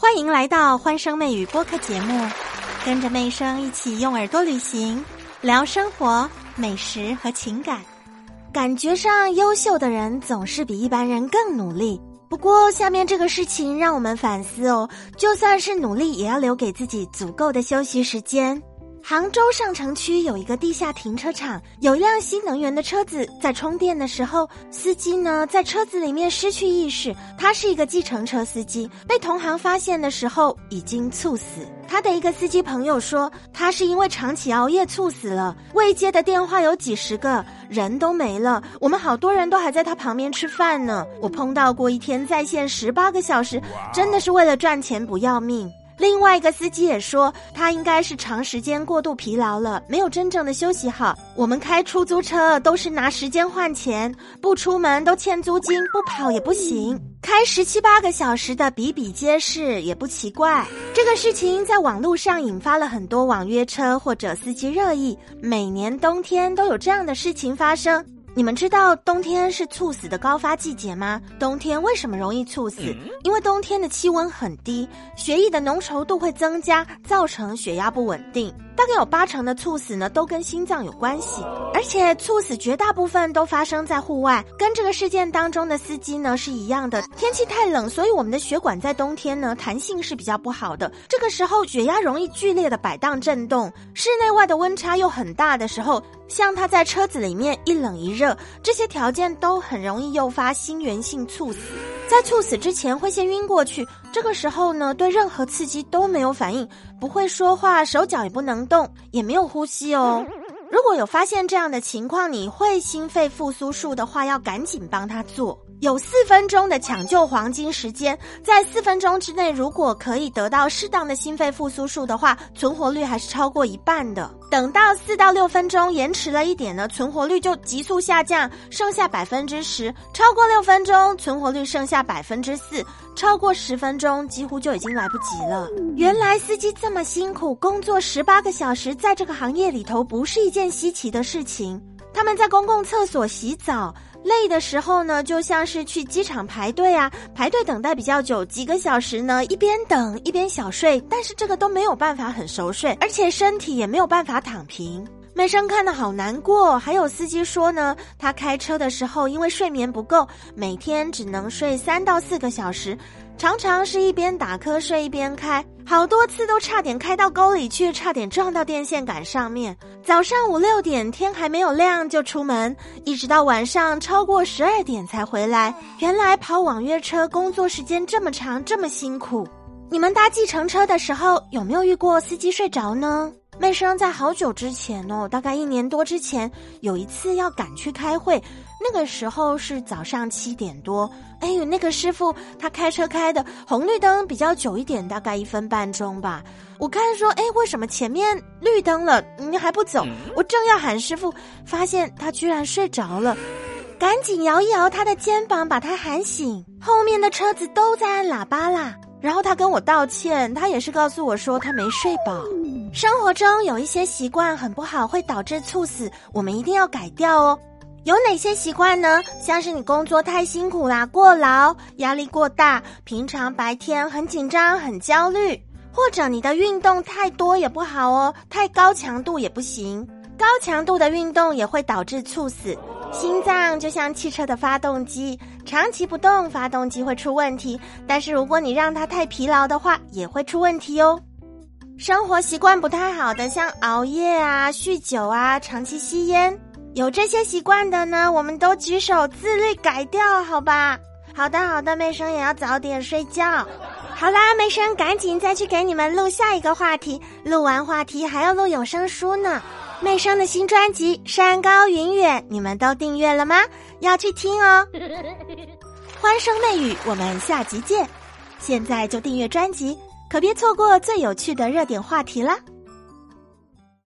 欢迎来到欢声妹语播客节目，跟着妹声一起用耳朵旅行，聊生活、美食和情感。感觉上优秀的人总是比一般人更努力。不过，下面这个事情让我们反思哦，就算是努力，也要留给自己足够的休息时间。杭州上城区有一个地下停车场，有一辆新能源的车子在充电的时候，司机呢在车子里面失去意识。他是一个计程车司机，被同行发现的时候已经猝死。他的一个司机朋友说，他是因为长期熬夜猝死了。未接的电话有几十个，人都没了。我们好多人都还在他旁边吃饭呢。我碰到过一天在线十八个小时，真的是为了赚钱不要命。另外一个司机也说，他应该是长时间过度疲劳了，没有真正的休息好。我们开出租车都是拿时间换钱，不出门都欠租金，不跑也不行。开十七八个小时的比比皆是，也不奇怪。这个事情在网络上引发了很多网约车或者司机热议。每年冬天都有这样的事情发生。你们知道冬天是猝死的高发季节吗？冬天为什么容易猝死？因为冬天的气温很低，血液的浓稠度会增加，造成血压不稳定。大概有八成的猝死呢都跟心脏有关系，而且猝死绝大部分都发生在户外，跟这个事件当中的司机呢是一样的。天气太冷，所以我们的血管在冬天呢弹性是比较不好的，这个时候血压容易剧烈的摆荡震动，室内外的温差又很大的时候，像他在车子里面一冷一热，这些条件都很容易诱发心源性猝死。在猝死之前会先晕过去，这个时候呢，对任何刺激都没有反应，不会说话，手脚也不能动，也没有呼吸哦。如果有发现这样的情况，你会心肺复苏术的话，要赶紧帮他做。有四分钟的抢救黄金时间，在四分钟之内，如果可以得到适当的心肺复苏术的话，存活率还是超过一半的。等到四到六分钟延迟了一点呢，存活率就急速下降，剩下百分之十；超过六分钟，存活率剩下百分之四；超过十分钟，几乎就已经来不及了。原来司机这么辛苦，工作十八个小时，在这个行业里头不是一件稀奇的事情。他们在公共厕所洗澡。累的时候呢，就像是去机场排队啊，排队等待比较久，几个小时呢，一边等一边小睡，但是这个都没有办法很熟睡，而且身体也没有办法躺平。美生看的好难过，还有司机说呢，他开车的时候因为睡眠不够，每天只能睡三到四个小时。常常是一边打瞌睡一边开，好多次都差点开到沟里去，差点撞到电线杆上面。早上五六点天还没有亮就出门，一直到晚上超过十二点才回来。原来跑网约车工作时间这么长，这么辛苦。你们搭计程车的时候有没有遇过司机睡着呢？妹生在好久之前哦，大概一年多之前，有一次要赶去开会，那个时候是早上七点多。哎呦，那个师傅他开车开的红绿灯比较久一点，大概一分半钟吧。我看说，哎，为什么前面绿灯了你还不走？我正要喊师傅，发现他居然睡着了，赶紧摇一摇他的肩膀，把他喊醒。后面的车子都在按喇叭啦。然后他跟我道歉，他也是告诉我说他没睡饱。生活中有一些习惯很不好，会导致猝死，我们一定要改掉哦。有哪些习惯呢？像是你工作太辛苦啦，过劳，压力过大，平常白天很紧张、很焦虑，或者你的运动太多也不好哦，太高强度也不行。高强度的运动也会导致猝死。心脏就像汽车的发动机，长期不动，发动机会出问题。但是如果你让它太疲劳的话，也会出问题哦。生活习惯不太好的，像熬夜啊、酗酒啊、长期吸烟，有这些习惯的呢，我们都举手自律改掉，好吧？好的，好的，妹生也要早点睡觉。好啦，妹生赶紧再去给你们录下一个话题，录完话题还要录有声书呢。妹生的新专辑《山高云远》，你们都订阅了吗？要去听哦！欢声泪语，我们下集见！现在就订阅专辑，可别错过最有趣的热点话题啦。